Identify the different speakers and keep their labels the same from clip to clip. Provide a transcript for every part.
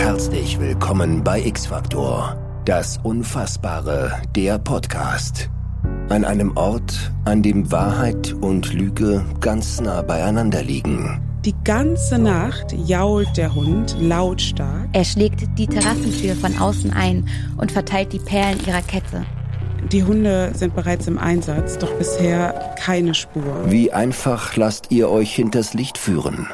Speaker 1: Herzlich willkommen bei X-Factor, das Unfassbare, der Podcast. An einem Ort, an dem Wahrheit und Lüge ganz nah beieinander liegen.
Speaker 2: Die ganze Nacht jault der Hund lautstark.
Speaker 3: Er schlägt die Terrassentür von außen ein und verteilt die Perlen ihrer Kette.
Speaker 2: Die Hunde sind bereits im Einsatz, doch bisher keine Spur.
Speaker 1: Wie einfach lasst ihr euch hinters Licht führen?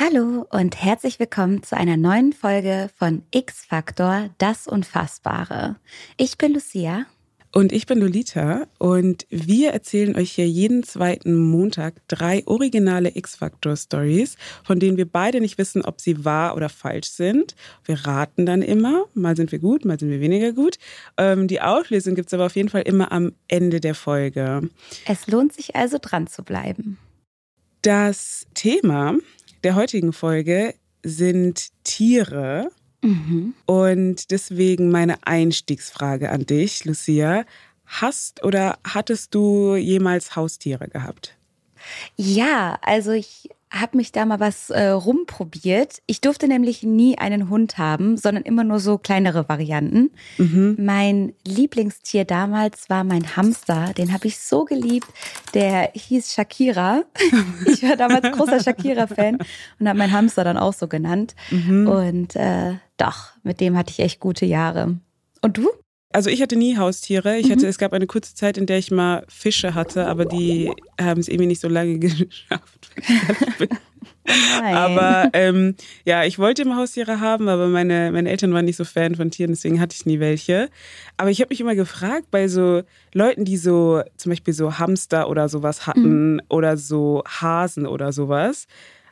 Speaker 3: Hallo und herzlich willkommen zu einer neuen Folge von X-Factor, das Unfassbare. Ich bin Lucia.
Speaker 2: Und ich bin Lolita und wir erzählen euch hier jeden zweiten Montag drei originale X-Factor-Stories, von denen wir beide nicht wissen, ob sie wahr oder falsch sind. Wir raten dann immer, mal sind wir gut, mal sind wir weniger gut. Ähm, die Auflösung gibt es aber auf jeden Fall immer am Ende der Folge.
Speaker 3: Es lohnt sich also dran zu bleiben.
Speaker 2: Das Thema der heutigen Folge sind Tiere. Mhm. Und deswegen meine Einstiegsfrage an dich, Lucia. Hast oder hattest du jemals Haustiere gehabt?
Speaker 3: Ja, also ich habe mich da mal was äh, rumprobiert. Ich durfte nämlich nie einen Hund haben, sondern immer nur so kleinere Varianten. Mhm. Mein Lieblingstier damals war mein Hamster. Den habe ich so geliebt. Der hieß Shakira. ich war damals großer Shakira-Fan und habe meinen Hamster dann auch so genannt. Mhm. Und äh, doch, mit dem hatte ich echt gute Jahre. Und du?
Speaker 2: Also ich hatte nie Haustiere. Ich hatte, mhm. es gab eine kurze Zeit, in der ich mal Fische hatte, aber die haben es irgendwie nicht so lange geschafft. Aber ähm, ja, ich wollte immer Haustiere haben, aber meine, meine Eltern waren nicht so Fan von Tieren, deswegen hatte ich nie welche. Aber ich habe mich immer gefragt, bei so Leuten, die so zum Beispiel so Hamster oder sowas hatten mhm. oder so Hasen oder sowas,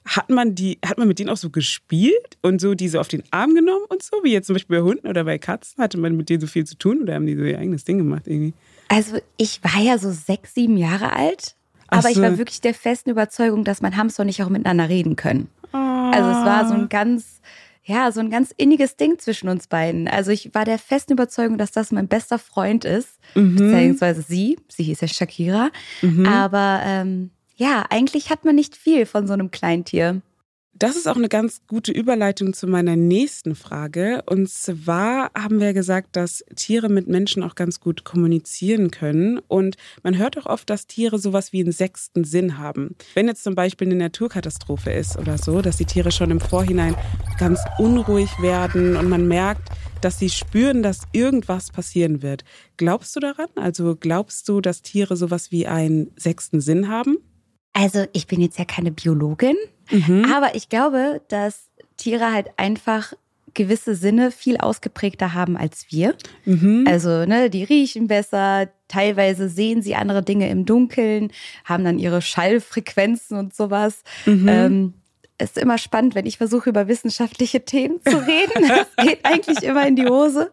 Speaker 2: hat man die, hat man mit denen auch so gespielt und so diese auf den Arm genommen und so, wie jetzt zum Beispiel bei Hunden oder bei Katzen? Hatte man mit denen so viel zu tun oder haben die so ihr eigenes Ding gemacht irgendwie?
Speaker 3: Also ich war ja so sechs, sieben Jahre alt, aber so. ich war wirklich der festen Überzeugung, dass mein Hamster und ich auch miteinander reden können. Oh. Also es war so ein ganz, ja, so ein ganz inniges Ding zwischen uns beiden. Also ich war der festen Überzeugung, dass das mein bester Freund ist, mhm. beziehungsweise sie, sie hieß ja Shakira. Mhm. Aber ähm, ja, eigentlich hat man nicht viel von so einem Kleintier.
Speaker 2: Das ist auch eine ganz gute Überleitung zu meiner nächsten Frage. Und zwar haben wir gesagt, dass Tiere mit Menschen auch ganz gut kommunizieren können. Und man hört auch oft, dass Tiere sowas wie einen sechsten Sinn haben. Wenn jetzt zum Beispiel eine Naturkatastrophe ist oder so, dass die Tiere schon im Vorhinein ganz unruhig werden und man merkt, dass sie spüren, dass irgendwas passieren wird. Glaubst du daran? Also glaubst du, dass Tiere sowas wie einen sechsten Sinn haben?
Speaker 3: Also ich bin jetzt ja keine Biologin, mhm. aber ich glaube, dass Tiere halt einfach gewisse Sinne viel ausgeprägter haben als wir. Mhm. Also, ne, die riechen besser, teilweise sehen sie andere Dinge im Dunkeln, haben dann ihre Schallfrequenzen und sowas. Mhm. Ähm, ist immer spannend, wenn ich versuche, über wissenschaftliche Themen zu reden. Das geht eigentlich immer in die Hose.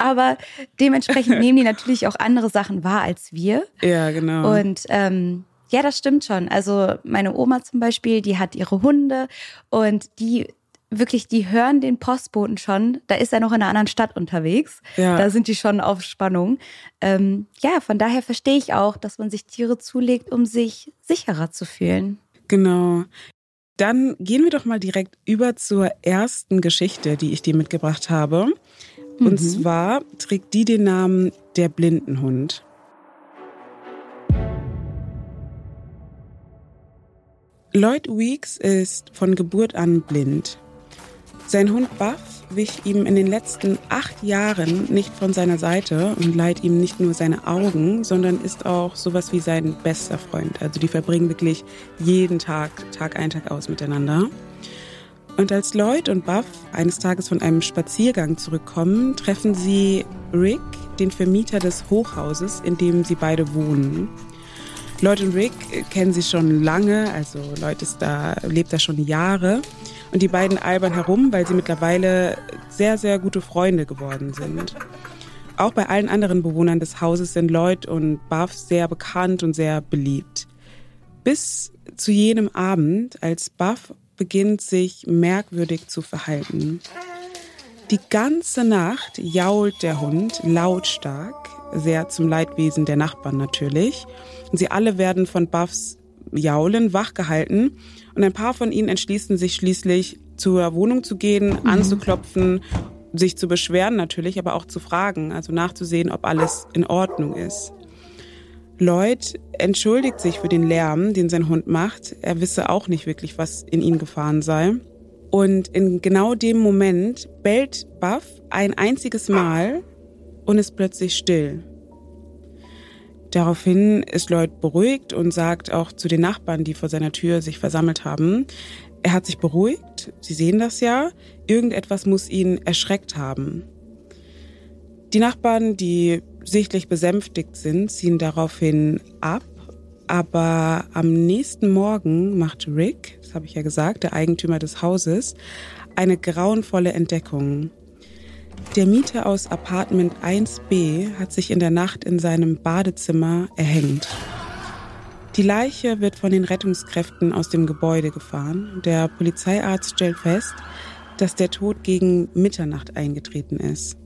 Speaker 3: Aber dementsprechend nehmen die natürlich auch andere Sachen wahr als wir.
Speaker 2: Ja, genau.
Speaker 3: Und ähm, ja, das stimmt schon. Also meine Oma zum Beispiel, die hat ihre Hunde und die wirklich, die hören den Postboten schon. Da ist er noch in einer anderen Stadt unterwegs. Ja. Da sind die schon auf Spannung. Ähm, ja, von daher verstehe ich auch, dass man sich Tiere zulegt, um sich sicherer zu fühlen.
Speaker 2: Genau. Dann gehen wir doch mal direkt über zur ersten Geschichte, die ich dir mitgebracht habe. Und mhm. zwar trägt die den Namen Der Blindenhund. Lloyd Weeks ist von Geburt an blind. Sein Hund Buff wich ihm in den letzten acht Jahren nicht von seiner Seite und leiht ihm nicht nur seine Augen, sondern ist auch sowas wie sein bester Freund. Also die verbringen wirklich jeden Tag, Tag ein, Tag aus miteinander. Und als Lloyd und Buff eines Tages von einem Spaziergang zurückkommen, treffen sie Rick, den Vermieter des Hochhauses, in dem sie beide wohnen. Lloyd und Rick kennen sich schon lange, also Lloyd ist da, lebt da schon Jahre. Und die beiden albern herum, weil sie mittlerweile sehr, sehr gute Freunde geworden sind. Auch bei allen anderen Bewohnern des Hauses sind Lloyd und Buff sehr bekannt und sehr beliebt. Bis zu jenem Abend, als Buff beginnt, sich merkwürdig zu verhalten. Die ganze Nacht jault der Hund lautstark, sehr zum Leidwesen der Nachbarn natürlich. Und sie alle werden von Buffs Jaulen wachgehalten und ein paar von ihnen entschließen sich schließlich zur Wohnung zu gehen, mhm. anzuklopfen, sich zu beschweren natürlich, aber auch zu fragen, also nachzusehen, ob alles in Ordnung ist. Lloyd entschuldigt sich für den Lärm, den sein Hund macht. Er wisse auch nicht wirklich, was in ihn gefahren sei. Und in genau dem Moment bellt Buff ein einziges Mal und ist plötzlich still. Daraufhin ist Lloyd beruhigt und sagt auch zu den Nachbarn, die vor seiner Tür sich versammelt haben, er hat sich beruhigt, Sie sehen das ja, irgendetwas muss ihn erschreckt haben. Die Nachbarn, die sichtlich besänftigt sind, ziehen daraufhin ab, aber am nächsten Morgen macht Rick, das habe ich ja gesagt, der Eigentümer des Hauses, eine grauenvolle Entdeckung. Der Mieter aus Apartment 1b hat sich in der Nacht in seinem Badezimmer erhängt. Die Leiche wird von den Rettungskräften aus dem Gebäude gefahren. Der Polizeiarzt stellt fest, dass der Tod gegen Mitternacht eingetreten ist.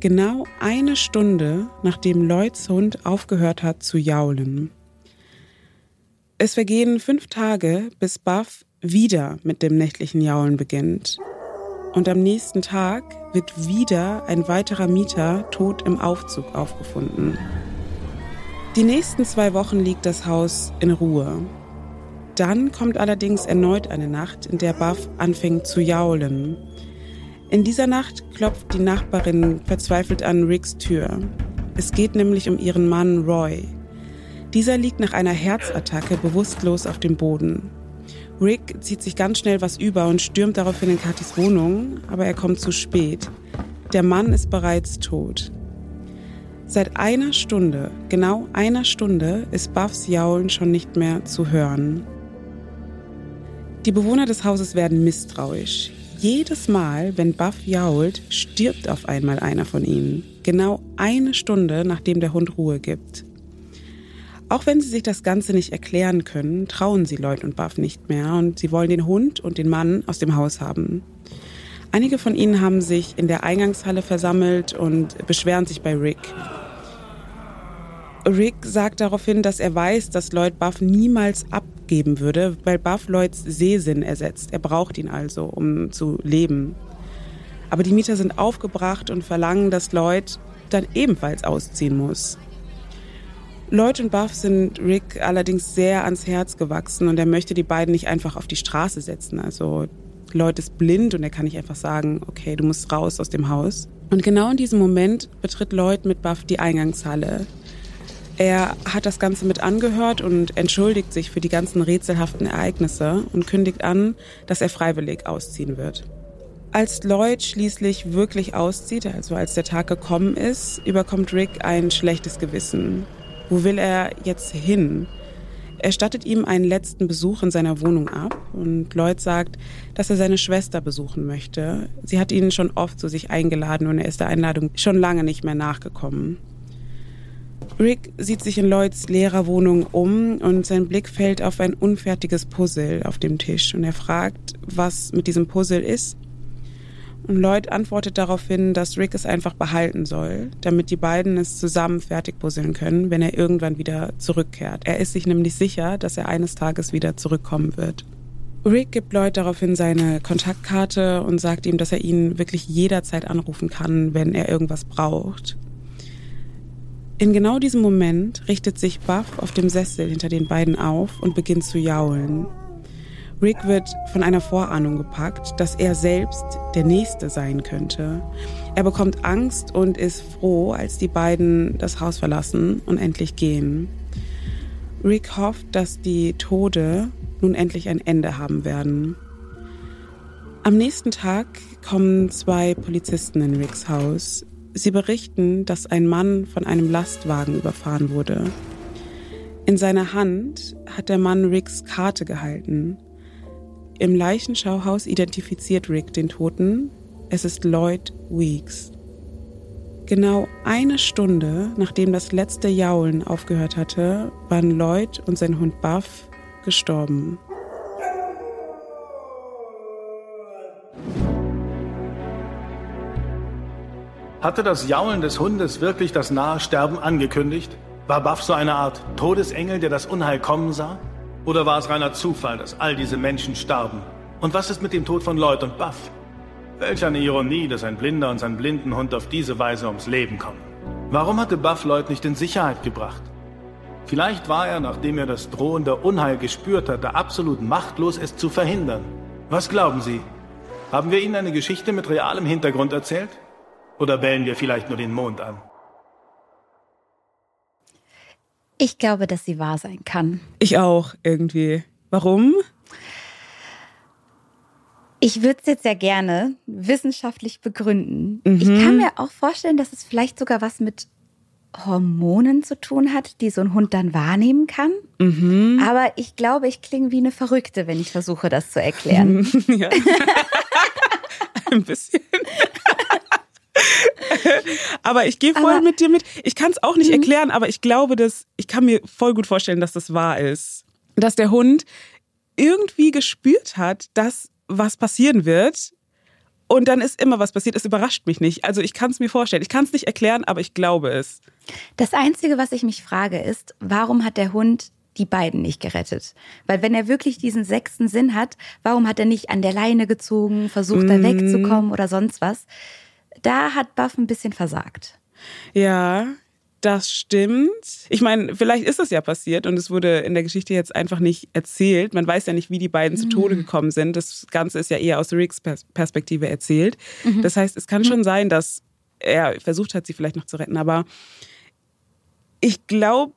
Speaker 2: Genau eine Stunde, nachdem Lloyds Hund aufgehört hat zu jaulen. Es vergehen fünf Tage, bis Buff wieder mit dem nächtlichen Jaulen beginnt. Und am nächsten Tag wird wieder ein weiterer Mieter tot im Aufzug aufgefunden. Die nächsten zwei Wochen liegt das Haus in Ruhe. Dann kommt allerdings erneut eine Nacht, in der Buff anfängt zu jaulen. In dieser Nacht klopft die Nachbarin verzweifelt an Ricks Tür. Es geht nämlich um ihren Mann Roy. Dieser liegt nach einer Herzattacke bewusstlos auf dem Boden. Rick zieht sich ganz schnell was über und stürmt daraufhin in Katis Wohnung, aber er kommt zu spät. Der Mann ist bereits tot. Seit einer Stunde, genau einer Stunde, ist Buffs Jaulen schon nicht mehr zu hören. Die Bewohner des Hauses werden misstrauisch. Jedes Mal, wenn Buff jault, stirbt auf einmal einer von ihnen. Genau eine Stunde, nachdem der Hund Ruhe gibt. Auch wenn sie sich das Ganze nicht erklären können, trauen sie Lloyd und Buff nicht mehr und sie wollen den Hund und den Mann aus dem Haus haben. Einige von ihnen haben sich in der Eingangshalle versammelt und beschweren sich bei Rick. Rick sagt daraufhin, dass er weiß, dass Lloyd Buff niemals abgeben würde, weil Buff Lloyds Sehsinn ersetzt. Er braucht ihn also, um zu leben. Aber die Mieter sind aufgebracht und verlangen, dass Lloyd dann ebenfalls ausziehen muss. Lloyd und Buff sind Rick allerdings sehr ans Herz gewachsen und er möchte die beiden nicht einfach auf die Straße setzen. Also Lloyd ist blind und er kann nicht einfach sagen, okay, du musst raus aus dem Haus. Und genau in diesem Moment betritt Lloyd mit Buff die Eingangshalle. Er hat das Ganze mit angehört und entschuldigt sich für die ganzen rätselhaften Ereignisse und kündigt an, dass er freiwillig ausziehen wird. Als Lloyd schließlich wirklich auszieht, also als der Tag gekommen ist, überkommt Rick ein schlechtes Gewissen. Wo will er jetzt hin? Er stattet ihm einen letzten Besuch in seiner Wohnung ab und Lloyd sagt, dass er seine Schwester besuchen möchte. Sie hat ihn schon oft zu sich eingeladen und er ist der Einladung schon lange nicht mehr nachgekommen. Rick sieht sich in Lloyds leerer Wohnung um und sein Blick fällt auf ein unfertiges Puzzle auf dem Tisch und er fragt, was mit diesem Puzzle ist. Und Lloyd antwortet daraufhin, dass Rick es einfach behalten soll, damit die beiden es zusammen fertig puzzeln können, wenn er irgendwann wieder zurückkehrt. Er ist sich nämlich sicher, dass er eines Tages wieder zurückkommen wird. Rick gibt Lloyd daraufhin seine Kontaktkarte und sagt ihm, dass er ihn wirklich jederzeit anrufen kann, wenn er irgendwas braucht. In genau diesem Moment richtet sich Buff auf dem Sessel hinter den beiden auf und beginnt zu jaulen. Rick wird von einer Vorahnung gepackt, dass er selbst der Nächste sein könnte. Er bekommt Angst und ist froh, als die beiden das Haus verlassen und endlich gehen. Rick hofft, dass die Tode nun endlich ein Ende haben werden. Am nächsten Tag kommen zwei Polizisten in Ricks Haus. Sie berichten, dass ein Mann von einem Lastwagen überfahren wurde. In seiner Hand hat der Mann Ricks Karte gehalten. Im Leichenschauhaus identifiziert Rick den Toten. Es ist Lloyd Weeks. Genau eine Stunde, nachdem das letzte Jaulen aufgehört hatte, waren Lloyd und sein Hund Buff gestorben.
Speaker 4: Hatte das Jaulen des Hundes wirklich das nahe Sterben angekündigt? War Buff so eine Art Todesengel, der das Unheil kommen sah? Oder war es reiner Zufall, dass all diese Menschen starben? Und was ist mit dem Tod von Lloyd und Buff? Welch eine Ironie, dass ein Blinder und sein Blindenhund auf diese Weise ums Leben kommen. Warum hatte Buff Lloyd nicht in Sicherheit gebracht? Vielleicht war er, nachdem er das drohende Unheil gespürt hatte, absolut machtlos, es zu verhindern. Was glauben Sie? Haben wir Ihnen eine Geschichte mit realem Hintergrund erzählt? Oder bellen wir vielleicht nur den Mond an?
Speaker 3: Ich glaube, dass sie wahr sein kann.
Speaker 2: Ich auch, irgendwie. Warum?
Speaker 3: Ich würde es jetzt sehr gerne wissenschaftlich begründen. Mhm. Ich kann mir auch vorstellen, dass es vielleicht sogar was mit Hormonen zu tun hat, die so ein Hund dann wahrnehmen kann. Mhm. Aber ich glaube, ich klinge wie eine Verrückte, wenn ich versuche, das zu erklären. Ja.
Speaker 2: ein bisschen. aber ich gehe voll aber, mit dir mit. Ich kann es auch nicht mhm. erklären, aber ich glaube, dass ich kann mir voll gut vorstellen, dass das wahr ist. Dass der Hund irgendwie gespürt hat, dass was passieren wird. Und dann ist immer was passiert. Es überrascht mich nicht. Also ich kann es mir vorstellen. Ich kann es nicht erklären, aber ich glaube es.
Speaker 3: Das Einzige, was ich mich frage, ist, warum hat der Hund die beiden nicht gerettet? Weil wenn er wirklich diesen sechsten Sinn hat, warum hat er nicht an der Leine gezogen, versucht da mm. wegzukommen oder sonst was? Da hat Buff ein bisschen versagt.
Speaker 2: Ja, das stimmt. Ich meine, vielleicht ist es ja passiert und es wurde in der Geschichte jetzt einfach nicht erzählt. Man weiß ja nicht, wie die beiden mhm. zu Tode mhm. gekommen sind. Das Ganze ist ja eher aus Ricks Perspektive erzählt. Mhm. Das heißt, es kann schon sein, dass er versucht hat, sie vielleicht noch zu retten, aber ich glaube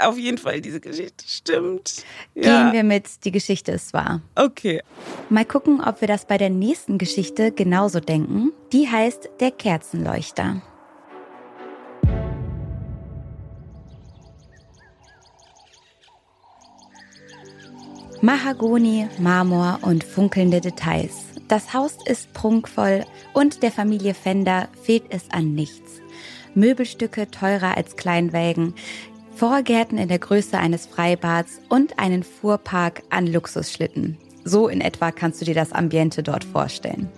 Speaker 2: auf jeden Fall, diese Geschichte stimmt.
Speaker 3: Ja. Gehen wir mit, die Geschichte ist wahr.
Speaker 2: Okay.
Speaker 3: Mal gucken, ob wir das bei der nächsten Geschichte genauso denken. Die heißt Der Kerzenleuchter. Mahagoni, Marmor und funkelnde Details. Das Haus ist prunkvoll und der Familie Fender fehlt es an nichts. Möbelstücke teurer als Kleinwägen, Vorgärten in der Größe eines Freibads und einen Fuhrpark an Luxusschlitten. So in etwa kannst du dir das Ambiente dort vorstellen.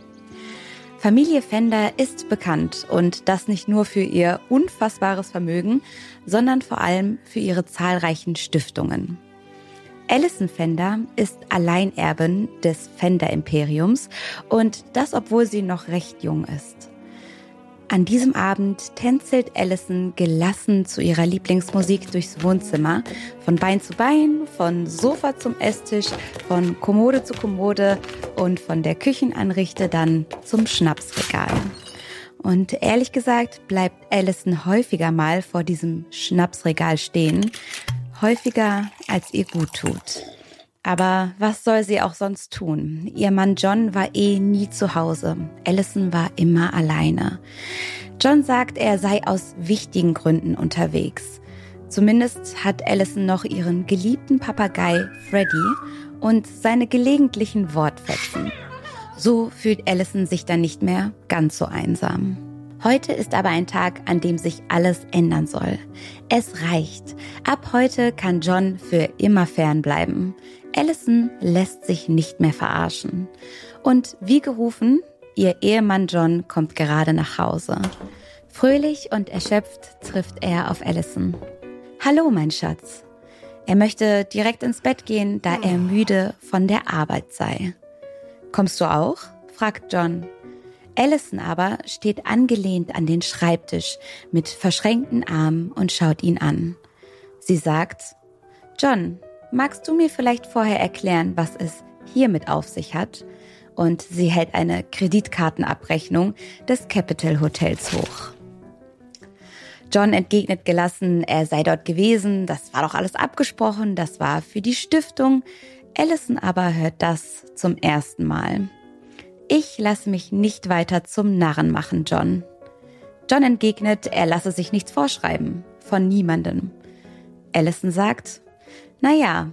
Speaker 3: Familie Fender ist bekannt und das nicht nur für ihr unfassbares Vermögen, sondern vor allem für ihre zahlreichen Stiftungen. Alison Fender ist Alleinerbin des Fender Imperiums und das obwohl sie noch recht jung ist. An diesem Abend tänzelt Allison gelassen zu ihrer Lieblingsmusik durchs Wohnzimmer, von Bein zu Bein, von Sofa zum Esstisch, von Kommode zu Kommode und von der Küchenanrichte dann zum Schnapsregal. Und ehrlich gesagt bleibt Allison häufiger mal vor diesem Schnapsregal stehen, häufiger als ihr gut tut. Aber was soll sie auch sonst tun? Ihr Mann John war eh nie zu Hause. Allison war immer alleine. John sagt, er sei aus wichtigen Gründen unterwegs. Zumindest hat Allison noch ihren geliebten Papagei Freddy und seine gelegentlichen Wortfetzen. So fühlt Allison sich dann nicht mehr ganz so einsam. Heute ist aber ein Tag, an dem sich alles ändern soll. Es reicht. Ab heute kann John für immer fernbleiben. Allison lässt sich nicht mehr verarschen. Und wie gerufen, ihr Ehemann John kommt gerade nach Hause. Fröhlich und erschöpft trifft er auf Allison. Hallo, mein Schatz. Er möchte direkt ins Bett gehen, da er müde von der Arbeit sei. Kommst du auch? fragt John. Allison aber steht angelehnt an den Schreibtisch mit verschränkten Armen und schaut ihn an. Sie sagt, John, magst du mir vielleicht vorher erklären, was es hiermit auf sich hat? Und sie hält eine Kreditkartenabrechnung des Capital Hotels hoch. John entgegnet gelassen, er sei dort gewesen, das war doch alles abgesprochen, das war für die Stiftung. Allison aber hört das zum ersten Mal. Ich lasse mich nicht weiter zum Narren machen, John. John entgegnet, er lasse sich nichts vorschreiben, von niemandem. Allison sagt, naja,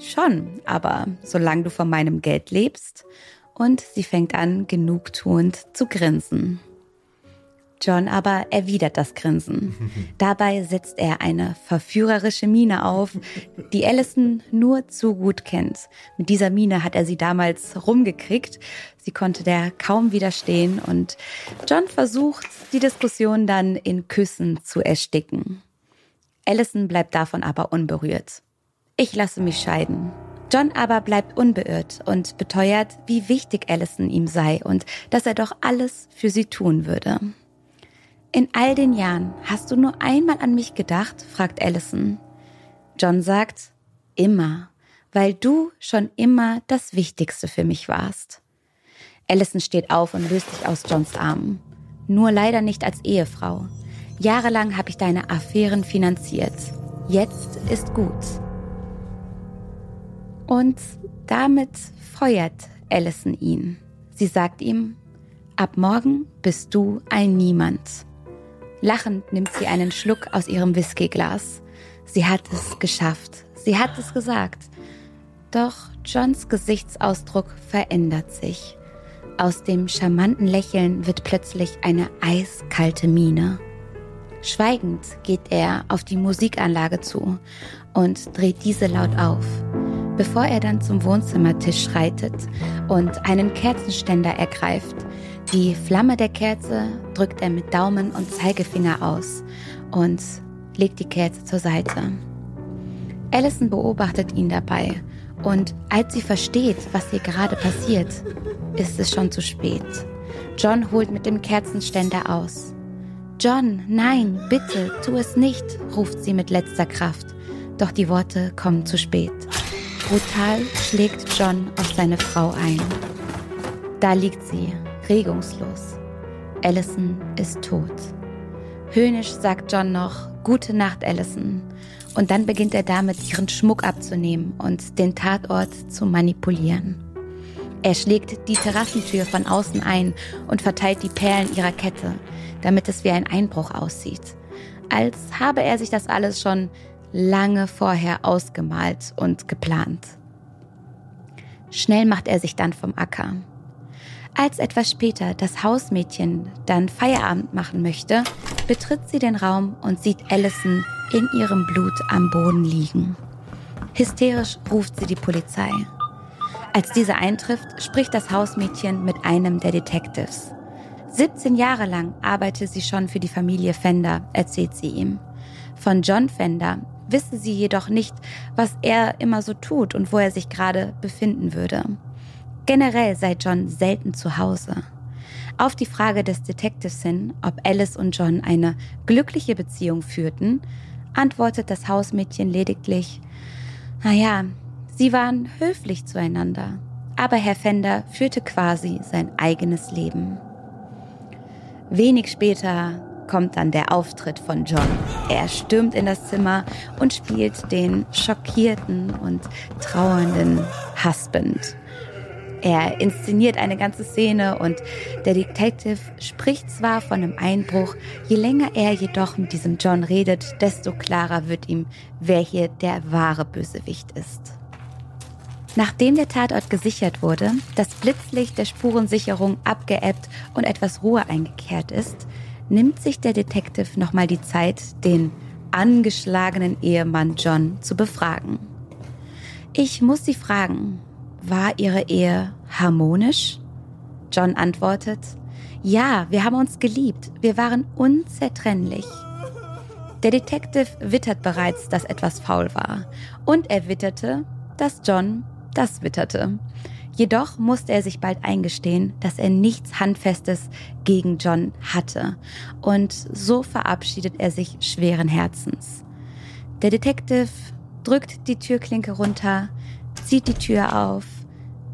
Speaker 3: schon, aber solange du von meinem Geld lebst. Und sie fängt an, genugtuend zu grinsen. John aber erwidert das Grinsen. Dabei setzt er eine verführerische Miene auf, die Allison nur zu gut kennt. Mit dieser Miene hat er sie damals rumgekriegt. Sie konnte der kaum widerstehen und John versucht, die Diskussion dann in Küssen zu ersticken. Allison bleibt davon aber unberührt. Ich lasse mich scheiden. John aber bleibt unbeirrt und beteuert, wie wichtig Allison ihm sei und dass er doch alles für sie tun würde. In all den Jahren hast du nur einmal an mich gedacht? fragt Allison. John sagt, immer, weil du schon immer das Wichtigste für mich warst. Allison steht auf und löst sich aus Johns Armen. Nur leider nicht als Ehefrau. Jahrelang habe ich deine Affären finanziert. Jetzt ist gut. Und damit feuert Allison ihn. Sie sagt ihm, ab morgen bist du ein Niemand. Lachend nimmt sie einen Schluck aus ihrem Whiskyglas. Sie hat es geschafft. Sie hat es gesagt. Doch Johns Gesichtsausdruck verändert sich. Aus dem charmanten Lächeln wird plötzlich eine eiskalte Miene. Schweigend geht er auf die Musikanlage zu und dreht diese laut auf, bevor er dann zum Wohnzimmertisch schreitet und einen Kerzenständer ergreift. Die Flamme der Kerze drückt er mit Daumen und Zeigefinger aus und legt die Kerze zur Seite. Allison beobachtet ihn dabei und als sie versteht, was hier gerade passiert, ist es schon zu spät. John holt mit dem Kerzenständer aus. John, nein, bitte, tu es nicht, ruft sie mit letzter Kraft. Doch die Worte kommen zu spät. Brutal schlägt John auf seine Frau ein. Da liegt sie, regungslos. Allison ist tot. Höhnisch sagt John noch Gute Nacht, Allison. Und dann beginnt er damit, ihren Schmuck abzunehmen und den Tatort zu manipulieren. Er schlägt die Terrassentür von außen ein und verteilt die Perlen ihrer Kette, damit es wie ein Einbruch aussieht. Als habe er sich das alles schon lange vorher ausgemalt und geplant. Schnell macht er sich dann vom Acker. Als etwas später das Hausmädchen dann Feierabend machen möchte, betritt sie den Raum und sieht Allison in ihrem Blut am Boden liegen. Hysterisch ruft sie die Polizei. Als diese eintrifft, spricht das Hausmädchen mit einem der Detectives. 17 Jahre lang arbeite sie schon für die Familie Fender, erzählt sie ihm. Von John Fender wisse sie jedoch nicht, was er immer so tut und wo er sich gerade befinden würde. Generell sei John selten zu Hause. Auf die Frage des Detectives hin, ob Alice und John eine glückliche Beziehung führten, antwortet das Hausmädchen lediglich, naja, Sie waren höflich zueinander, aber Herr Fender führte quasi sein eigenes Leben. Wenig später kommt dann der Auftritt von John. Er stürmt in das Zimmer und spielt den schockierten und trauernden Husband. Er inszeniert eine ganze Szene und der Detective spricht zwar von einem Einbruch, je länger er jedoch mit diesem John redet, desto klarer wird ihm, wer hier der wahre Bösewicht ist. Nachdem der Tatort gesichert wurde, das Blitzlicht der Spurensicherung abgeebbt und etwas Ruhe eingekehrt ist, nimmt sich der Detective nochmal die Zeit, den angeschlagenen Ehemann John zu befragen. Ich muss Sie fragen, war Ihre Ehe harmonisch? John antwortet, ja, wir haben uns geliebt, wir waren unzertrennlich. Der Detective wittert bereits, dass etwas faul war, und er witterte, dass John das witterte. Jedoch musste er sich bald eingestehen, dass er nichts Handfestes gegen John hatte. Und so verabschiedet er sich schweren Herzens. Der Detective drückt die Türklinke runter, zieht die Tür auf,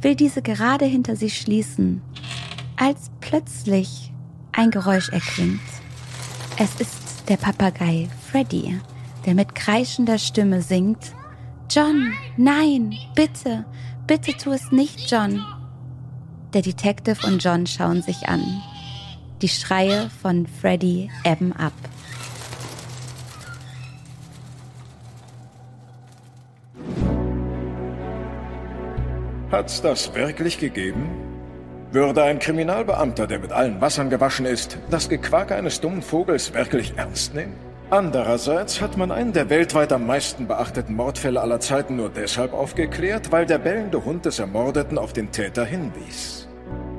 Speaker 3: will diese gerade hinter sich schließen, als plötzlich ein Geräusch erklingt. Es ist der Papagei Freddy, der mit kreischender Stimme singt, John, nein, bitte, bitte tu es nicht, John. Der Detective und John schauen sich an. Die Schreie von Freddy ebben ab.
Speaker 5: Hat's das wirklich gegeben? Würde ein Kriminalbeamter, der mit allen Wassern gewaschen ist, das Gequake eines dummen Vogels wirklich ernst nehmen? Andererseits hat man einen der weltweit am meisten beachteten Mordfälle aller Zeiten nur deshalb aufgeklärt, weil der bellende Hund des Ermordeten auf den Täter hinwies.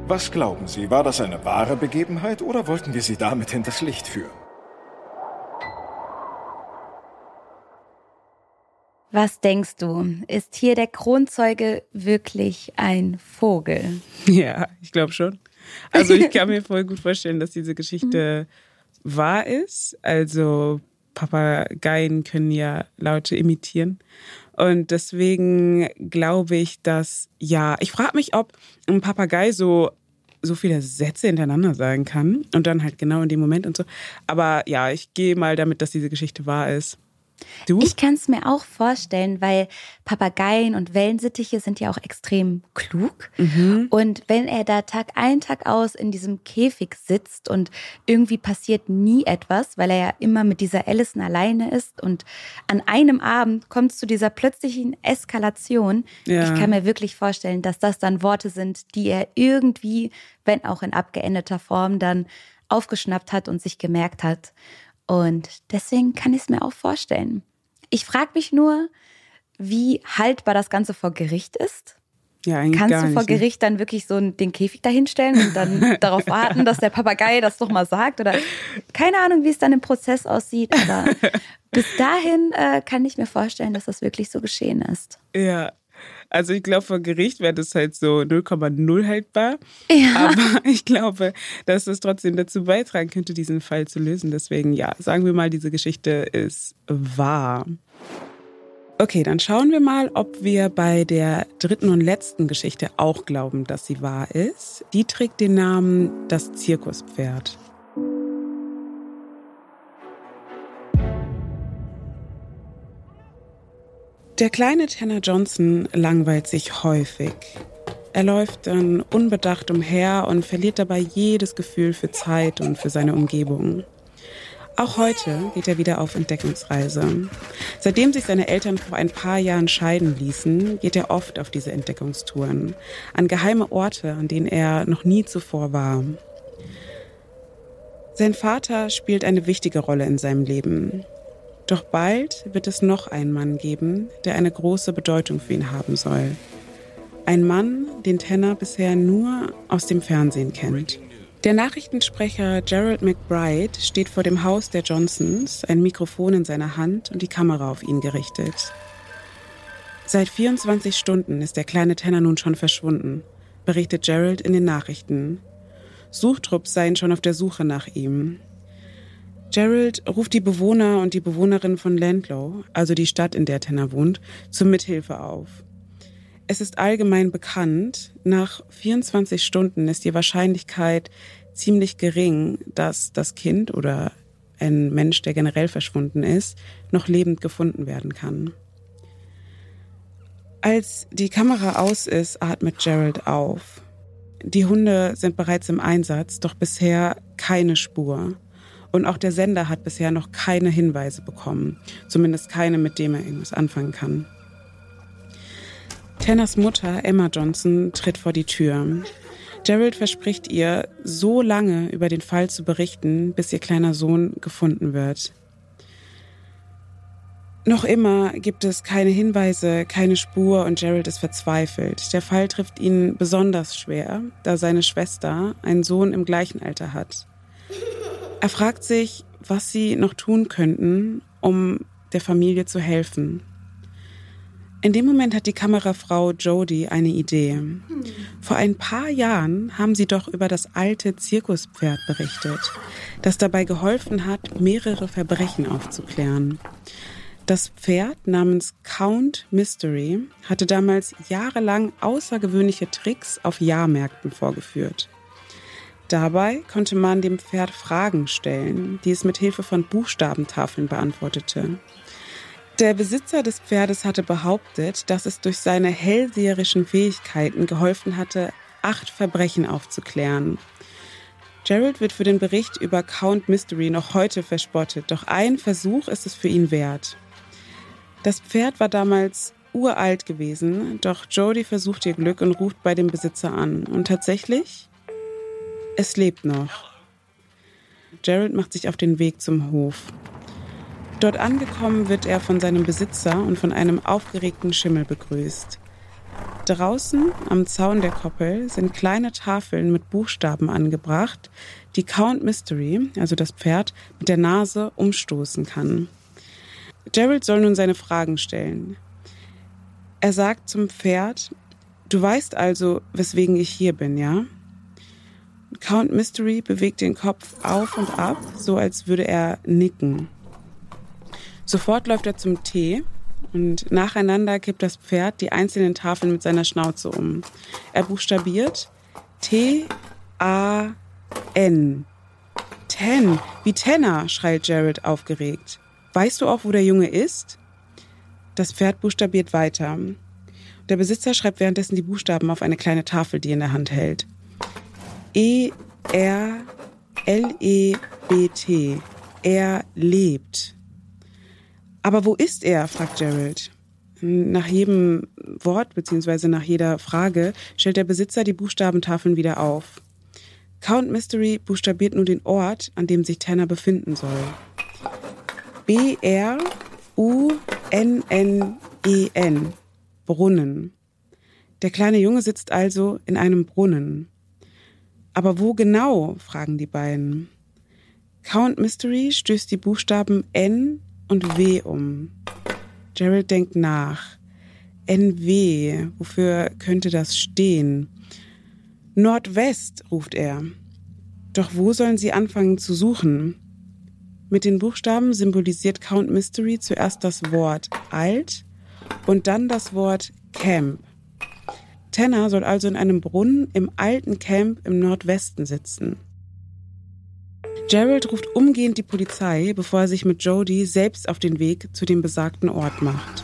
Speaker 5: Was glauben Sie, war das eine wahre Begebenheit oder wollten wir Sie damit hinters Licht führen?
Speaker 3: Was denkst du? Ist hier der Kronzeuge wirklich ein Vogel?
Speaker 2: Ja, ich glaube schon. Also ich kann mir voll gut vorstellen, dass diese Geschichte wahr ist. Also Papageien können ja Laute imitieren. Und deswegen glaube ich, dass ja, ich frage mich, ob ein Papagei so so viele Sätze hintereinander sagen kann und dann halt genau in dem Moment und so. Aber ja, ich gehe mal damit, dass diese Geschichte wahr ist.
Speaker 3: Du? Ich kann es mir auch vorstellen, weil Papageien und Wellensittiche sind ja auch extrem klug. Mhm. Und wenn er da Tag ein, Tag aus in diesem Käfig sitzt und irgendwie passiert nie etwas, weil er ja immer mit dieser Allison alleine ist und an einem Abend kommt es zu dieser plötzlichen Eskalation. Ja. Ich kann mir wirklich vorstellen, dass das dann Worte sind, die er irgendwie, wenn auch in abgeendeter Form, dann aufgeschnappt hat und sich gemerkt hat. Und deswegen kann ich es mir auch vorstellen. Ich frage mich nur, wie haltbar das Ganze vor Gericht ist. Ja, eigentlich Kannst gar du vor nicht, ne? Gericht dann wirklich so den Käfig dahinstellen und dann darauf warten, dass der Papagei das doch mal sagt? Oder keine Ahnung, wie es dann im Prozess aussieht. Aber bis dahin äh, kann ich mir vorstellen, dass das wirklich so geschehen ist.
Speaker 2: Ja, also ich glaube, vor Gericht wäre das halt so 0,0 haltbar. Ja. Aber ich glaube, dass es trotzdem dazu beitragen könnte, diesen Fall zu lösen. Deswegen ja, sagen wir mal, diese Geschichte ist wahr. Okay, dann schauen wir mal, ob wir bei der dritten und letzten Geschichte auch glauben, dass sie wahr ist. Die trägt den Namen Das Zirkuspferd. Der kleine Tanner Johnson langweilt sich häufig. Er läuft dann unbedacht umher und verliert dabei jedes Gefühl für Zeit und für seine Umgebung. Auch heute geht er wieder auf Entdeckungsreise. Seitdem sich seine Eltern vor ein paar Jahren scheiden ließen, geht er oft auf diese Entdeckungstouren, an geheime Orte, an denen er noch nie zuvor war. Sein Vater spielt eine wichtige Rolle in seinem Leben. Doch bald wird es noch einen Mann geben, der eine große Bedeutung für ihn haben soll. Ein Mann, den Tanner bisher nur aus dem Fernsehen kennt. Der Nachrichtensprecher Gerald McBride steht vor dem Haus der Johnsons, ein Mikrofon in seiner Hand und die Kamera auf ihn gerichtet. Seit 24 Stunden ist der kleine Tanner nun schon verschwunden, berichtet Gerald in den Nachrichten. Suchtrupps seien schon auf der Suche nach ihm. Gerald ruft die Bewohner und die Bewohnerin von Landlow, also die Stadt, in der Tanner wohnt, zur Mithilfe auf. Es ist allgemein bekannt, nach 24 Stunden ist die Wahrscheinlichkeit ziemlich gering, dass das Kind oder ein Mensch, der generell verschwunden ist, noch lebend gefunden werden kann. Als die Kamera aus ist, atmet Gerald auf. Die Hunde sind bereits im Einsatz, doch bisher keine Spur. Und auch der Sender hat bisher noch keine Hinweise bekommen. Zumindest keine, mit dem er irgendwas anfangen kann. Tanners Mutter, Emma Johnson, tritt vor die Tür. Gerald verspricht ihr, so lange über den Fall zu berichten, bis ihr kleiner Sohn gefunden wird. Noch immer gibt es keine Hinweise, keine Spur und Gerald ist verzweifelt. Der Fall trifft ihn besonders schwer, da seine Schwester einen Sohn im gleichen Alter hat. Er fragt sich, was sie noch tun könnten, um der Familie zu helfen. In dem Moment hat die Kamerafrau Jody eine Idee. Vor ein paar Jahren haben sie doch über das alte Zirkuspferd berichtet, das dabei geholfen hat, mehrere Verbrechen aufzuklären. Das Pferd namens Count Mystery hatte damals jahrelang außergewöhnliche Tricks auf Jahrmärkten vorgeführt. Dabei konnte man dem Pferd Fragen stellen, die es mit Hilfe von Buchstabentafeln beantwortete. Der Besitzer des Pferdes hatte behauptet, dass es durch seine hellseherischen Fähigkeiten geholfen hatte, acht Verbrechen aufzuklären. Gerald wird für den Bericht über Count Mystery noch heute verspottet, doch ein Versuch ist es für ihn wert. Das Pferd war damals uralt gewesen, doch Jody versucht ihr Glück und ruft bei dem Besitzer an. Und tatsächlich, es lebt noch. Gerald macht sich auf den Weg zum Hof. Dort angekommen wird er von seinem Besitzer und von einem aufgeregten Schimmel begrüßt. Draußen am Zaun der Koppel sind kleine Tafeln mit Buchstaben angebracht, die Count Mystery, also das Pferd, mit der Nase umstoßen kann. Gerald soll nun seine Fragen stellen. Er sagt zum Pferd, du weißt also, weswegen ich hier bin, ja? Count Mystery bewegt den Kopf auf und ab, so als würde er nicken. Sofort läuft er zum Tee und nacheinander kippt das Pferd die einzelnen Tafeln mit seiner Schnauze um. Er buchstabiert T-A-N. Ten, wie Tenner, schreit Jared aufgeregt. Weißt du auch, wo der Junge ist? Das Pferd buchstabiert weiter. Der Besitzer schreibt währenddessen die Buchstaben auf eine kleine Tafel, die er in der Hand hält. E R L E B T. Er lebt. Aber wo ist er? fragt Gerald. Nach jedem Wort bzw. nach jeder Frage stellt der Besitzer die Buchstabentafeln wieder auf. Count Mystery buchstabiert nun den Ort, an dem sich Tanner befinden soll. B-R-U-N-N-E-N. Brunnen. Der kleine Junge sitzt also in einem Brunnen. Aber wo genau? fragen die beiden. Count Mystery stößt die Buchstaben N und W um. Gerald denkt nach. NW, wofür könnte das stehen? Nordwest, ruft er. Doch wo sollen sie anfangen zu suchen? Mit den Buchstaben symbolisiert Count Mystery zuerst das Wort alt und dann das Wort Camp. Tanner soll also in einem Brunnen im alten Camp im Nordwesten sitzen. Gerald ruft umgehend die Polizei, bevor er sich mit Jody selbst auf den Weg zu dem besagten Ort macht.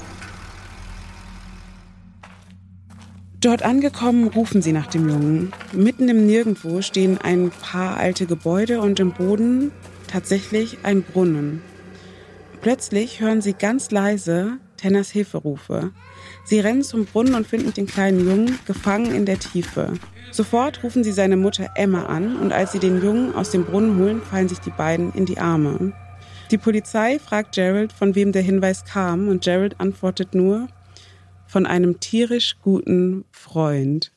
Speaker 2: Dort angekommen, rufen sie nach dem Jungen. Mitten im Nirgendwo stehen ein paar alte Gebäude und im Boden tatsächlich ein Brunnen. Plötzlich hören sie ganz leise Tenners Hilferufe. Sie rennen zum Brunnen und finden den kleinen Jungen gefangen in der Tiefe. Sofort rufen sie seine Mutter Emma an und als sie den Jungen aus dem Brunnen holen, fallen sich die beiden in die Arme. Die Polizei fragt Gerald, von wem der Hinweis kam und Gerald antwortet nur, von einem tierisch guten Freund.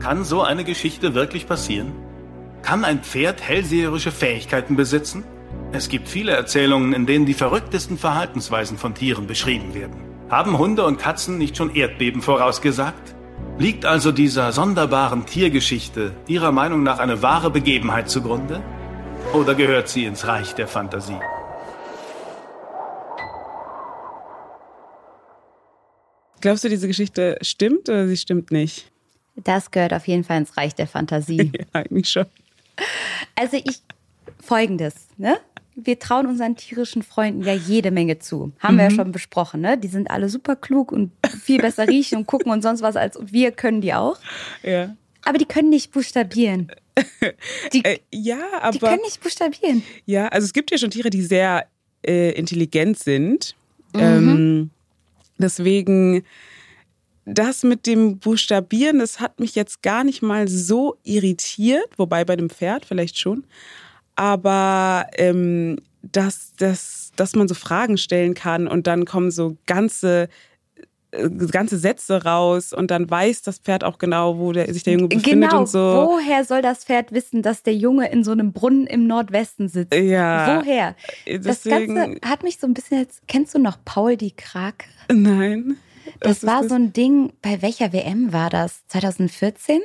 Speaker 4: Kann so eine Geschichte wirklich passieren? Kann ein Pferd hellseherische Fähigkeiten besitzen? Es gibt viele Erzählungen, in denen die verrücktesten Verhaltensweisen von Tieren beschrieben werden. Haben Hunde und Katzen nicht schon Erdbeben vorausgesagt? Liegt also dieser sonderbaren Tiergeschichte Ihrer Meinung nach eine wahre Begebenheit zugrunde? Oder gehört sie ins Reich der Fantasie?
Speaker 2: Glaubst du, diese Geschichte stimmt oder sie stimmt nicht?
Speaker 3: Das gehört auf jeden Fall ins Reich der Fantasie.
Speaker 2: ja, eigentlich schon.
Speaker 3: Also ich folgendes, ne? Wir trauen unseren tierischen Freunden ja jede Menge zu. Haben mhm. wir ja mhm. schon besprochen, ne? Die sind alle super klug und viel besser riechen und gucken und sonst was als wir können die auch.
Speaker 2: Ja.
Speaker 3: Aber die können nicht buchstabieren.
Speaker 2: Die, äh, ja, aber.
Speaker 3: Die können nicht buchstabieren.
Speaker 2: Ja, also es gibt ja schon Tiere, die sehr äh, intelligent sind. Mhm. Ähm, deswegen das mit dem Buchstabieren, das hat mich jetzt gar nicht mal so irritiert, wobei bei dem Pferd vielleicht schon. Aber ähm, dass, dass, dass man so Fragen stellen kann und dann kommen so ganze äh, ganze Sätze raus und dann weiß das Pferd auch genau, wo der, sich der Junge befindet
Speaker 3: genau,
Speaker 2: und so.
Speaker 3: Woher soll das Pferd wissen, dass der Junge in so einem Brunnen im Nordwesten sitzt?
Speaker 2: Ja.
Speaker 3: Woher? Deswegen, das Ganze hat mich so ein bisschen jetzt. Kennst du noch Paul die Krake?
Speaker 2: Nein.
Speaker 3: Das war so ein Ding, bei welcher WM war das? 2014?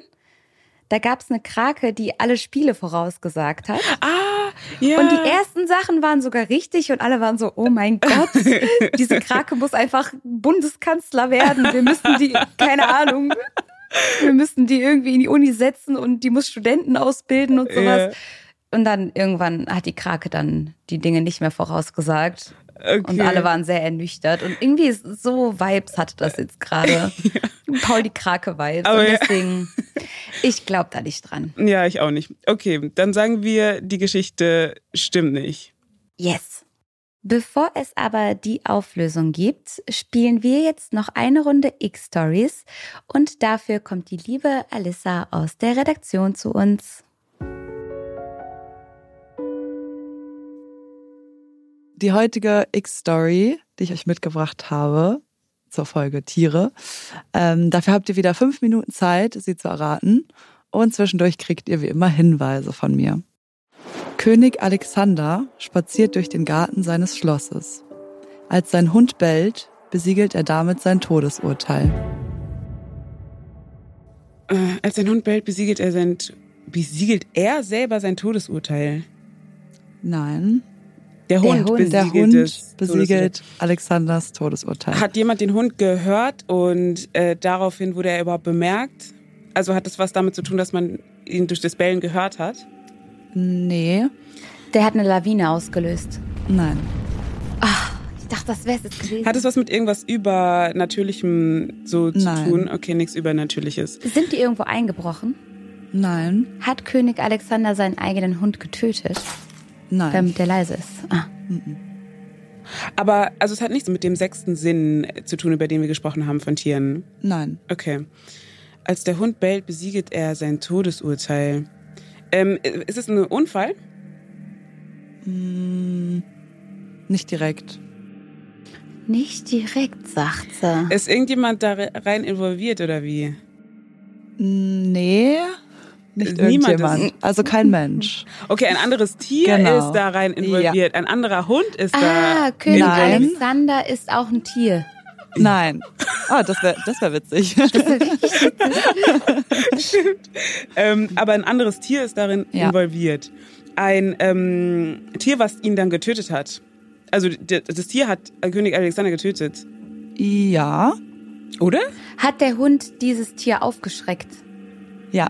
Speaker 3: Da gab es eine Krake, die alle Spiele vorausgesagt hat.
Speaker 2: Ah, ja.
Speaker 3: Und die ersten Sachen waren sogar richtig und alle waren so, oh mein Gott, diese Krake muss einfach Bundeskanzler werden. Wir müssen die, keine Ahnung, wir müssen die irgendwie in die Uni setzen und die muss Studenten ausbilden und sowas. Ja. Und dann irgendwann hat die Krake dann die Dinge nicht mehr vorausgesagt. Okay. Und alle waren sehr ernüchtert. Und irgendwie so Vibes hatte das jetzt gerade. ja. Paul die Krake-Vibes. Und deswegen, ja. ich glaube da nicht dran.
Speaker 2: Ja, ich auch nicht. Okay, dann sagen wir, die Geschichte stimmt nicht.
Speaker 3: Yes. Bevor es aber die Auflösung gibt, spielen wir jetzt noch eine Runde X-Stories. Und dafür kommt die liebe Alissa aus der Redaktion zu uns.
Speaker 6: Die heutige X-Story, die ich euch mitgebracht habe, zur Folge Tiere. Ähm, dafür habt ihr wieder fünf Minuten Zeit, sie zu erraten. Und zwischendurch kriegt ihr wie immer Hinweise von mir. König Alexander spaziert durch den Garten seines Schlosses. Als sein Hund bellt, besiegelt er damit sein Todesurteil.
Speaker 2: Äh, als sein Hund bellt, besiegelt er sein besiegelt er selber sein Todesurteil.
Speaker 6: Nein.
Speaker 2: Der Hund,
Speaker 3: Hund.
Speaker 2: besiegelt,
Speaker 6: Der Hund besiegelt Alexanders Todesurteil.
Speaker 2: Hat jemand den Hund gehört und äh, daraufhin wurde er überhaupt bemerkt? Also hat das was damit zu tun, dass man ihn durch das Bellen gehört hat?
Speaker 6: nee,
Speaker 3: Der hat eine Lawine ausgelöst.
Speaker 6: nein.
Speaker 3: Ich dachte, das wäre es jetzt gewesen.
Speaker 2: Hat es was mit irgendwas Übernatürlichem so zu
Speaker 6: Nein.
Speaker 2: tun? Okay, nichts Übernatürliches.
Speaker 3: Sind die irgendwo eingebrochen?
Speaker 6: Nein,
Speaker 3: Hat König Alexander seinen eigenen Hund getötet,
Speaker 6: nein.
Speaker 3: damit der leise ist? Ah.
Speaker 2: Aber also es hat nichts mit dem sechsten Sinn zu tun, über den wir gesprochen haben von Tieren.
Speaker 6: Nein.
Speaker 2: Okay. Als der Hund bellt, besiegelt er sein Todesurteil. Ähm, ist es ein Unfall?
Speaker 6: Nicht direkt.
Speaker 3: Nicht direkt, sagt sie.
Speaker 2: Ist irgendjemand da rein involviert oder wie?
Speaker 6: Nee, nicht
Speaker 2: Niemand
Speaker 6: irgendjemand.
Speaker 2: ist-
Speaker 6: Also kein Mensch.
Speaker 2: Okay, ein anderes Tier
Speaker 6: Genau.
Speaker 2: ist da rein involviert. Ein anderer Hund ist da.
Speaker 3: Ah, König
Speaker 6: Nein.
Speaker 3: Alexander ist auch ein Tier.
Speaker 6: Nein. Ah, das wäre das wär witzig.
Speaker 2: Ähm, aber ein anderes Tier ist darin
Speaker 6: Ja.
Speaker 2: involviert. Ein ähm, Tier, was ihn dann getötet hat. Also das Tier hat König Alexander getötet.
Speaker 6: ja.
Speaker 2: Oder?
Speaker 3: Hat der Hund dieses Tier aufgeschreckt?
Speaker 6: Ja.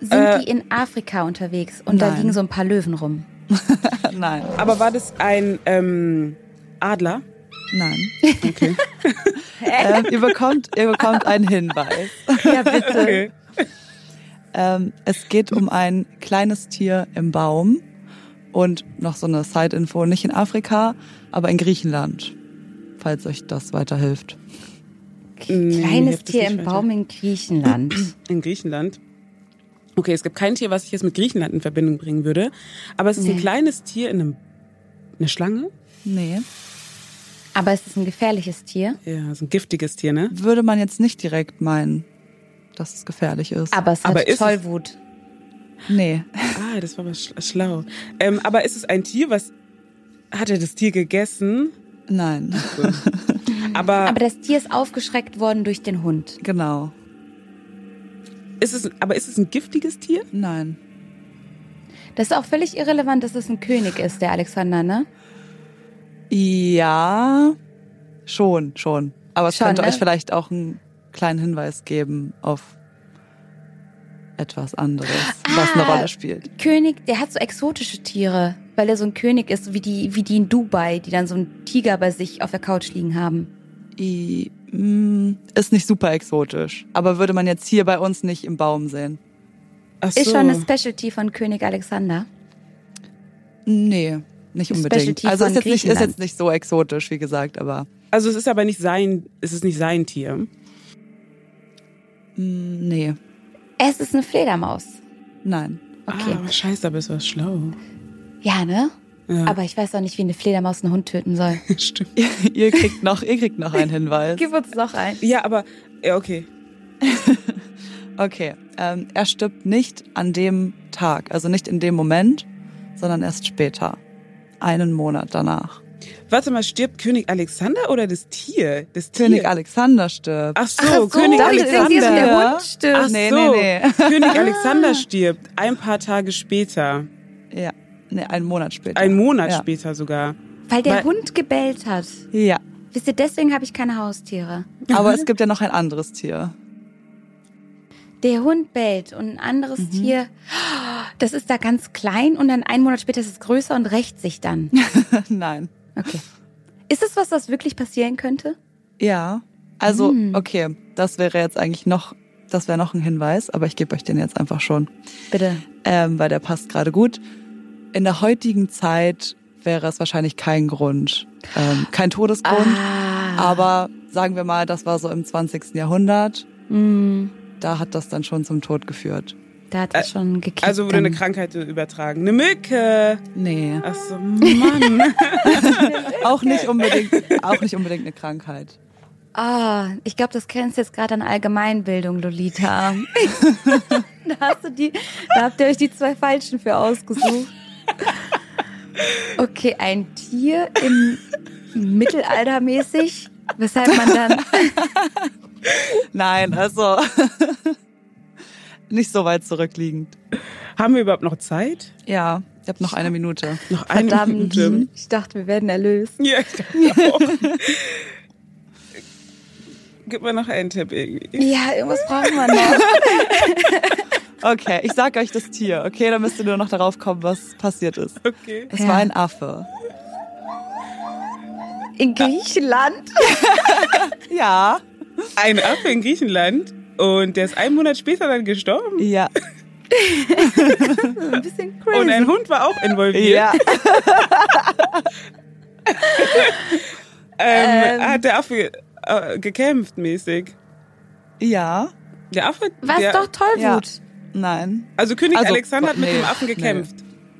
Speaker 3: Sind
Speaker 2: Äh,
Speaker 3: die in Afrika unterwegs und da
Speaker 6: nein.
Speaker 3: liegen so ein paar Löwen rum?
Speaker 6: Nein.
Speaker 2: Aber war das ein ähm, Adler?
Speaker 6: Nein.
Speaker 2: Okay.
Speaker 6: ähm, ihr, bekommt, ihr bekommt einen Hinweis.
Speaker 3: Ja, bitte.
Speaker 2: okay.
Speaker 6: Ähm, es geht um ein kleines Tier im Baum und noch so eine Side-Info, nicht in Afrika, aber in Griechenland, falls euch das weiterhilft.
Speaker 3: Kleines Tier im
Speaker 2: weiter.
Speaker 3: Baum in Griechenland.
Speaker 2: In Griechenland. Okay, es gibt kein Tier, was ich jetzt mit Griechenland in Verbindung bringen würde. Aber es ist ein
Speaker 3: Nee.
Speaker 2: kleines Tier in einem. Eine Schlange?
Speaker 6: Nee,
Speaker 3: Aber es ist ein gefährliches Tier.
Speaker 2: Ja, so ein giftiges Tier, ne?
Speaker 6: würde man jetzt nicht direkt meinen, dass es gefährlich ist.
Speaker 3: Aber es hat
Speaker 2: Aber ist es-
Speaker 3: Tollwut.
Speaker 6: nee,
Speaker 2: Ah, das war was sch- schlau. Ähm, aber ist es ein Tier, was. Hat er das Tier gegessen?
Speaker 6: nein,
Speaker 2: Aber,
Speaker 3: Aber das Tier ist aufgeschreckt worden durch den Hund.
Speaker 6: genau,
Speaker 2: ist es, aber ist es ein giftiges Tier?
Speaker 6: nein.
Speaker 3: Das ist auch völlig irrelevant, dass es ein König ist, der Alexander, ne?
Speaker 6: Ja, schon, schon. Aber es
Speaker 3: Schon,
Speaker 6: könnte
Speaker 3: ne?
Speaker 6: euch vielleicht auch einen kleinen Hinweis geben auf etwas anderes, was eine
Speaker 3: Ah.
Speaker 6: Rolle spielt.
Speaker 3: König, der hat so exotische Tiere, weil er so ein König ist, wie die, wie die in Dubai, die dann so einen Tiger bei sich auf der Couch liegen haben.
Speaker 6: I, ist nicht super exotisch, aber würde man jetzt hier bei uns nicht im Baum sehen.
Speaker 2: Ach
Speaker 3: Ist
Speaker 2: so.
Speaker 3: schon eine Specialty von König Alexander.
Speaker 6: Nee, nicht unbedingt.
Speaker 3: Specialty
Speaker 6: Also ist jetzt, nicht, ist jetzt nicht so exotisch, wie gesagt, aber
Speaker 2: Also es ist aber nicht sein, es ist nicht sein Tier.
Speaker 6: mm, nee,
Speaker 3: Es ist eine Fledermaus.
Speaker 6: nein.
Speaker 3: Okay.
Speaker 2: Ah, aber scheiße, aber es war schlau.
Speaker 3: Ja, ne?
Speaker 2: Ja.
Speaker 3: Aber ich weiß auch nicht, wie eine Fledermaus einen Hund töten soll.
Speaker 2: Stimmt.
Speaker 6: ihr kriegt noch, ihr kriegt noch einen Hinweis.
Speaker 3: Gib uns doch ein.
Speaker 2: Ja, aber, ja, okay.
Speaker 6: Okay, ähm, er stirbt nicht an dem Tag, also nicht in dem Moment, sondern erst später, einen Monat danach.
Speaker 2: Warte mal, stirbt König Alexander oder das Tier? Das Tier.
Speaker 6: König Alexander stirbt.
Speaker 2: Ach so,
Speaker 3: Ach so,
Speaker 2: König
Speaker 3: ich
Speaker 2: Alexander.
Speaker 3: jetzt der. Hund stirbt.
Speaker 2: Ach
Speaker 6: Nee,
Speaker 2: so,
Speaker 6: nee, nee.
Speaker 2: König Alexander stirbt ein paar Tage später.
Speaker 6: Ja, nee, einen Monat später.
Speaker 2: Ein Monat
Speaker 6: ja.
Speaker 2: später sogar.
Speaker 3: Weil der
Speaker 2: Weil-
Speaker 3: Hund gebellt hat.
Speaker 6: Ja,
Speaker 3: Wisst ihr, deswegen habe ich keine Haustiere.
Speaker 6: aber es gibt ja noch ein anderes Tier.
Speaker 3: Der Hund bellt und ein anderes
Speaker 6: Mhm.
Speaker 3: Tier, das ist da ganz klein und dann einen Monat später ist es größer und rächt sich dann.
Speaker 6: Nein.
Speaker 3: Okay. Ist es was, was wirklich passieren könnte?
Speaker 6: Ja, also
Speaker 3: Hm.
Speaker 6: okay, das wäre jetzt eigentlich noch, das wäre noch ein Hinweis, aber ich gebe euch den jetzt einfach schon,
Speaker 3: Bitte.
Speaker 6: ähm, weil der passt gerade gut. In der heutigen Zeit wäre es wahrscheinlich kein Grund, ähm, kein Todesgrund,
Speaker 3: Ah.
Speaker 6: aber sagen wir mal, das war so im 20. Jahrhundert,
Speaker 3: Mm,
Speaker 6: da hat das dann schon zum Tod geführt.
Speaker 3: da hat es schon gekickt.
Speaker 2: Also wurde eine
Speaker 3: dann.
Speaker 2: Krankheit übertragen. Eine Mücke.
Speaker 6: Nee,
Speaker 2: Ach so, Mann.
Speaker 6: auch nicht unbedingt, auch nicht unbedingt eine Krankheit.
Speaker 3: Ah, ich glaube, das kennst du jetzt gerade an Allgemeinbildung, Lolita. da hast du die, da habt ihr euch die zwei falschen für ausgesucht. Okay, ein Tier im Mittelalter mäßig, weshalb man dann.
Speaker 6: Nein, also nicht so weit zurückliegend.
Speaker 2: Haben wir überhaupt noch Zeit?
Speaker 6: Ja, ich habe noch eine Minute.
Speaker 2: Noch eine
Speaker 3: Verdammt,
Speaker 2: Minute.
Speaker 3: ich dachte, wir werden erlöst.
Speaker 2: Ja, ich dachte auch. Gib mir noch einen Tipp irgendwie.
Speaker 3: Ja, irgendwas brauchen wir noch.
Speaker 6: Okay, ich sag euch das Tier. Okay, dann müsst ihr nur noch darauf kommen, was passiert ist.
Speaker 2: Okay.
Speaker 6: Es
Speaker 3: Ja.
Speaker 6: war ein Affe.
Speaker 3: In Griechenland?
Speaker 6: Ja.
Speaker 2: Ein Affe in Griechenland und der ist einen Monat später dann gestorben.
Speaker 6: Ja.
Speaker 3: Ein bisschen crazy.
Speaker 2: Und ein Hund war auch involviert.
Speaker 6: Ja.
Speaker 2: Ähm, Hat der Affe äh, gekämpft mäßig?
Speaker 6: Ja.
Speaker 2: Der Affe?
Speaker 3: Was
Speaker 2: der,
Speaker 3: doch Tollwut.
Speaker 6: Ja. Nein.
Speaker 2: Also König
Speaker 6: Also,
Speaker 2: Alexander hat mit
Speaker 6: nee,
Speaker 2: dem Affen
Speaker 6: nee.
Speaker 2: gekämpft.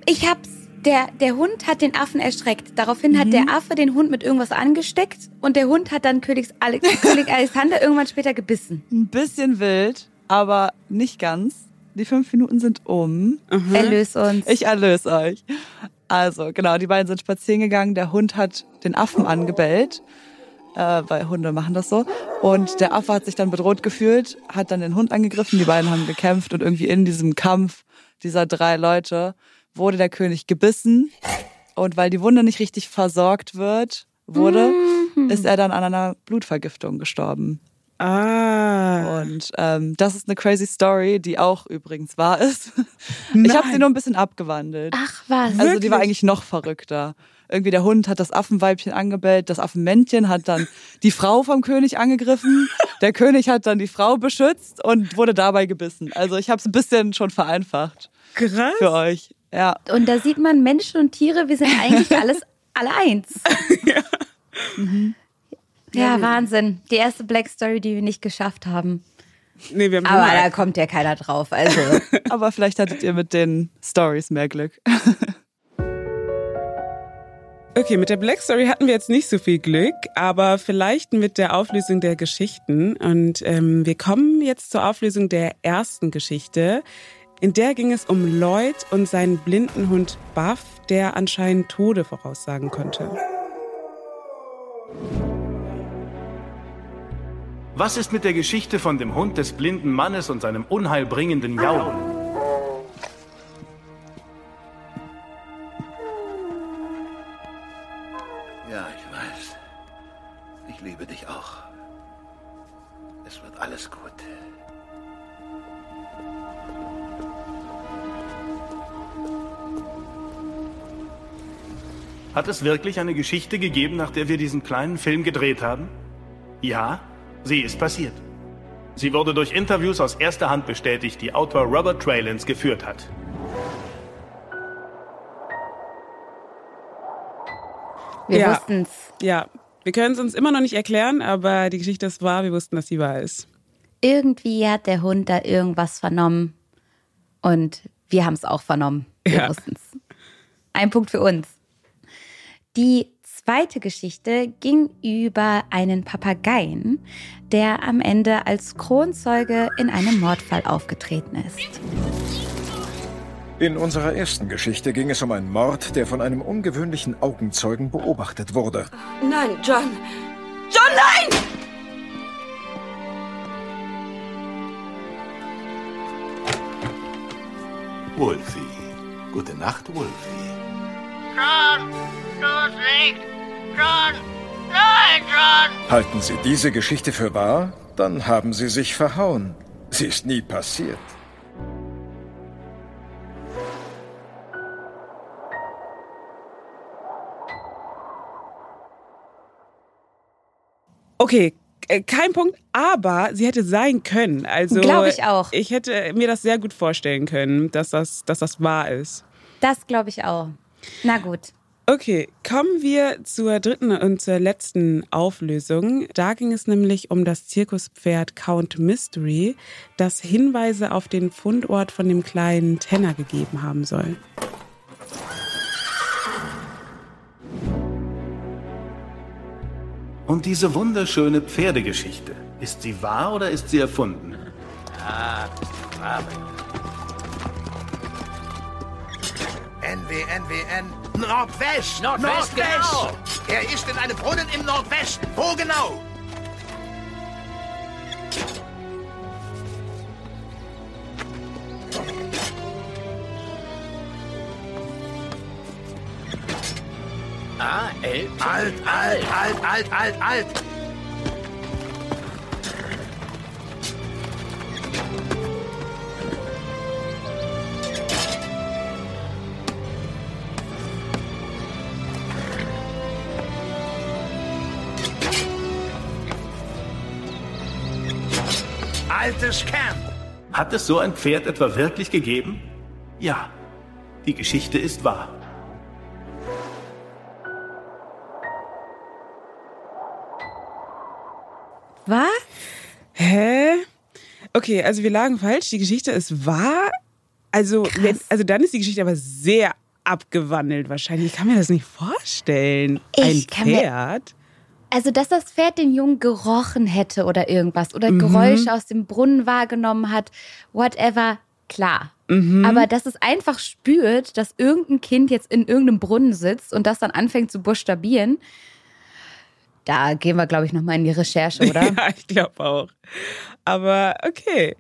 Speaker 3: Ich hab's. Der, der Hund hat den Affen erschreckt. Daraufhin hat der Affe den Hund mit irgendwas angesteckt und der Hund hat dann Königs Alex, König Alexander irgendwann später gebissen.
Speaker 6: Ein bisschen wild, aber nicht ganz. Die fünf Minuten sind um.
Speaker 3: Erlös uns.
Speaker 6: Ich erlöse euch. Also, genau, die beiden sind spazieren gegangen. Der Hund hat den Affen angebellt, äh, weil Hunde machen das so. Und der Affe hat sich dann bedroht gefühlt, hat dann den Hund angegriffen. Die beiden haben gekämpft und irgendwie in diesem Kampf dieser drei Leute wurde der König gebissen. Und weil die Wunde nicht richtig versorgt wird, wurde, ist er dann an einer Blutvergiftung gestorben.
Speaker 2: Ah.
Speaker 6: Und ähm, das ist eine crazy Story, die auch übrigens wahr ist. Ich habe sie nur ein bisschen abgewandelt.
Speaker 3: Ach was.
Speaker 6: Also die war
Speaker 2: Wirklich?
Speaker 6: eigentlich noch verrückter. Irgendwie der Hund hat das Affenweibchen angebellt, das Affenmännchen hat dann die Frau vom König angegriffen, der König hat dann die Frau beschützt und wurde dabei gebissen. Also ich habe es ein bisschen schon vereinfacht
Speaker 2: Krass.
Speaker 6: für euch. Ja,
Speaker 3: Und da sieht man, Menschen und Tiere, wir sind eigentlich alles alle eins. Ja, Wahnsinn. Die erste Black Story, die wir nicht geschafft haben.
Speaker 2: Nee, wir haben
Speaker 3: Aber da kommt ja keiner drauf. Also,
Speaker 6: aber vielleicht hattet ihr mit den Stories mehr Glück.
Speaker 2: Okay, mit der Black Story hatten wir jetzt nicht so viel Glück, aber vielleicht mit der Auflösung der Geschichten. Und ähm, wir kommen jetzt zur Auflösung der ersten Geschichte. In der ging es um Lloyd und seinen blinden Hund Buff, der anscheinend Tode voraussagen konnte.
Speaker 4: Was ist mit der Geschichte von dem Hund des blinden Mannes und seinem unheilbringenden Jaulen?
Speaker 1: Ich liebe dich auch. Es wird alles gut.
Speaker 4: Hat es wirklich eine Geschichte gegeben, nach der wir diesen kleinen Film gedreht haben? Ja, sie ist passiert. Sie wurde durch Interviews aus erster Hand bestätigt, die Autor Robert Trailens geführt hat.
Speaker 3: wir
Speaker 2: Ja.
Speaker 3: wussten's.
Speaker 2: Ja, wir können es uns immer noch nicht erklären, aber die Geschichte ist wahr. Wir wussten, dass sie wahr ist.
Speaker 3: Irgendwie hat der Hund da irgendwas vernommen. Und wir haben es auch vernommen. Wir
Speaker 2: Ja.
Speaker 3: wussten's. Ein Punkt für uns. Die zweite Geschichte ging über einen Papageien, der am Ende als Kronzeuge in einem Mordfall aufgetreten ist.
Speaker 5: In unserer ersten Geschichte ging es um einen Mord, der von einem ungewöhnlichen Augenzeugen beobachtet wurde.
Speaker 7: Nein, John. John, nein!
Speaker 8: Wolfie. Gute Nacht, Wolfie.
Speaker 9: John, du nicht. John, nein, John.
Speaker 5: Halten Sie diese Geschichte für wahr? Dann haben Sie sich verhauen. Sie ist nie passiert.
Speaker 2: Okay, äh, kein Punkt, aber sie hätte sein können. Also
Speaker 3: Glaub ich auch.
Speaker 2: Ich hätte mir das sehr gut vorstellen können, dass das, dass das wahr ist.
Speaker 3: Das glaube ich auch. Na gut.
Speaker 2: Okay, kommen wir zur dritten und zur letzten Auflösung. Da ging es nämlich um das Zirkuspferd Count Mystery, das Hinweise auf den Fundort von dem kleinen Tenner gegeben haben soll.
Speaker 4: Und diese wunderschöne Pferdegeschichte, ist sie wahr oder ist sie erfunden?
Speaker 10: NWNWN. Nordwest!
Speaker 11: Nordwest, genau.
Speaker 10: Er ist in einem Brunnen im Nordwesten. Wo genau?
Speaker 11: Ah, L.
Speaker 10: Alt, alt, alt, alt, alt, alt. Altes Camp.
Speaker 4: Hat es so ein Pferd etwa wirklich gegeben? Ja, die Geschichte ist wahr.
Speaker 3: Was?
Speaker 2: Hä? Okay, also wir lagen falsch. Die Geschichte ist wahr. Also, wenn, also dann ist die Geschichte aber sehr abgewandelt wahrscheinlich. Ich kann mir das nicht vorstellen.
Speaker 3: Ich
Speaker 2: Ein
Speaker 3: kann mir-
Speaker 2: Pferd.
Speaker 3: Also, dass das Pferd den Jungen gerochen hätte oder irgendwas oder
Speaker 2: Mhm.
Speaker 3: Geräusche aus dem Brunnen wahrgenommen hat, whatever, klar.
Speaker 2: Mhm.
Speaker 3: Aber dass es einfach spürt, dass irgendein Kind jetzt in irgendeinem Brunnen sitzt und das dann anfängt zu buchstabieren, da gehen wir, glaube ich, nochmal in die Recherche, oder?
Speaker 2: Ja, ich glaube auch. Aber okay.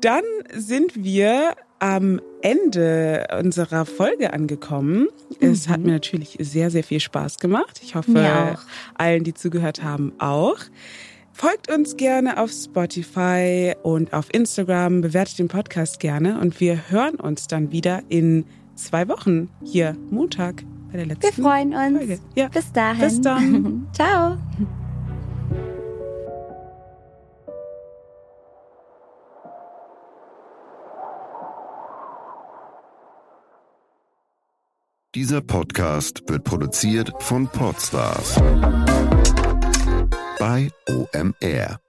Speaker 2: Dann sind wir am Ende unserer Folge angekommen. Es hat mir natürlich sehr, sehr viel Spaß gemacht. Ich hoffe, allen, die zugehört haben, auch. Folgt uns gerne auf Spotify und auf Instagram, bewertet den Podcast gerne und wir hören uns dann wieder in zwei Wochen hier Montag bei der letzten
Speaker 3: Wir freuen uns.
Speaker 2: Folge. Ja.
Speaker 3: Bis dahin.
Speaker 2: Bis dann.
Speaker 3: Ciao.
Speaker 12: Dieser Podcast wird produziert von Podstars bei OMR.